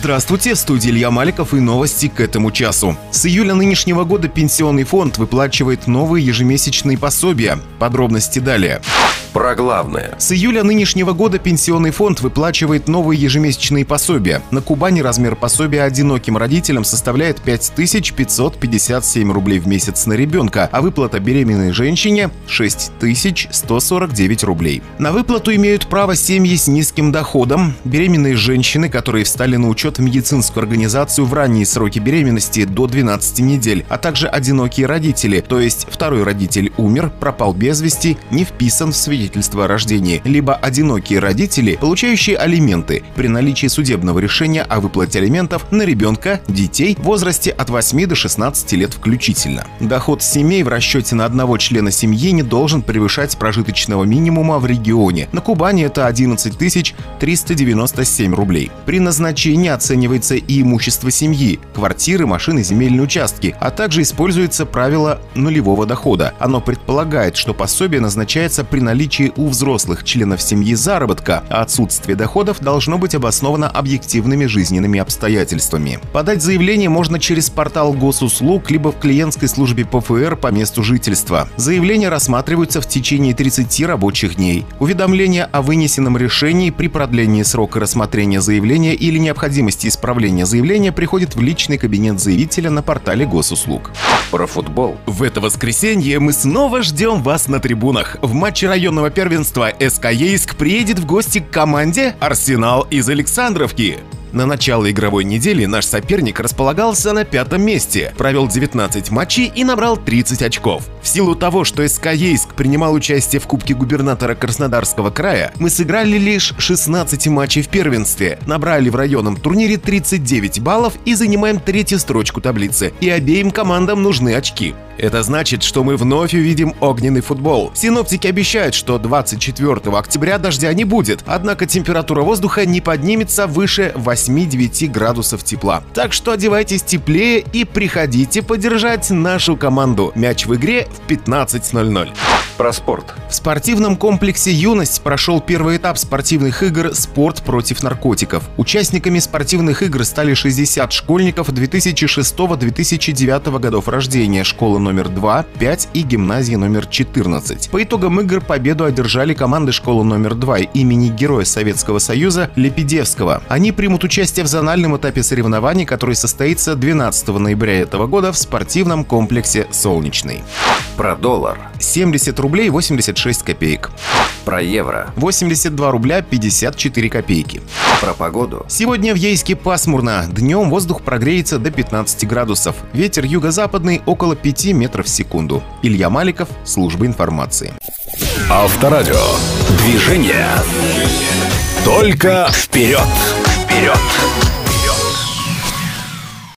Здравствуйте, в студии Илья Маликов и новости к этому часу. С июля нынешнего года Пенсионный фонд выплачивает новые ежемесячные пособия. Подробности далее. Про главное. С июля нынешнего года Пенсионный фонд выплачивает новые ежемесячные пособия. На Кубани размер пособия одиноким родителям составляет 5557 рублей в месяц на ребенка, а выплата беременной женщине – 6149 рублей. На выплату имеют право семьи с низким доходом, беременные женщины, которые встали на учет в медицинскую организацию в ранние сроки беременности до 12 недель, а также одинокие родители, то есть второй родитель умер, пропал без вести, не вписан в свидетельство свидетельство о рождении, либо одинокие родители, получающие алименты при наличии судебного решения о выплате алиментов на ребенка, детей в возрасте от 8 до 16 лет включительно. Доход семей в расчете на одного члена семьи не должен превышать прожиточного минимума в регионе. На Кубани это 11 397 рублей. При назначении оценивается и имущество семьи, квартиры, машины, земельные участки, а также используется правило нулевого дохода. Оно предполагает, что пособие назначается при наличии наличии у взрослых членов семьи заработка, а отсутствие доходов должно быть обосновано объективными жизненными обстоятельствами. Подать заявление можно через портал госуслуг либо в клиентской службе ПФР по месту жительства. Заявления рассматриваются в течение 30 рабочих дней. Уведомление о вынесенном решении при продлении срока рассмотрения заявления или необходимости исправления заявления приходит в личный кабинет заявителя на портале госуслуг. Про футбол. В это воскресенье мы снова ждем вас на трибунах. В матче районного регионального первенства СК Ейск приедет в гости к команде «Арсенал» из Александровки. На начало игровой недели наш соперник располагался на пятом месте, провел 19 матчей и набрал 30 очков. В силу того, что СК Ейск принимал участие в Кубке губернатора Краснодарского края, мы сыграли лишь 16 матчей в первенстве, набрали в районном турнире 39 баллов и занимаем третью строчку таблицы. И обеим командам нужны очки. Это значит, что мы вновь увидим огненный футбол. Синоптики обещают, что 24 октября дождя не будет, однако температура воздуха не поднимется выше 8-9 градусов тепла. Так что одевайтесь теплее и приходите поддержать нашу команду. Мяч в игре в 15.00 про спорт. В спортивном комплексе «Юность» прошел первый этап спортивных игр «Спорт против наркотиков». Участниками спортивных игр стали 60 школьников 2006-2009 годов рождения, школа номер 2, 5 и гимназии номер 14. По итогам игр победу одержали команды школы номер 2 имени Героя Советского Союза Лепидевского. Они примут участие в зональном этапе соревнований, который состоится 12 ноября этого года в спортивном комплексе «Солнечный». Про доллар. 70 рублей 86 копеек. Про евро. 82 рубля 54 копейки. Про погоду. Сегодня в Ейске пасмурно. Днем воздух прогреется до 15 градусов. Ветер юго-западный около 5 метров в секунду. Илья Маликов, служба информации. Авторадио. Движение. Только вперед. Вперед.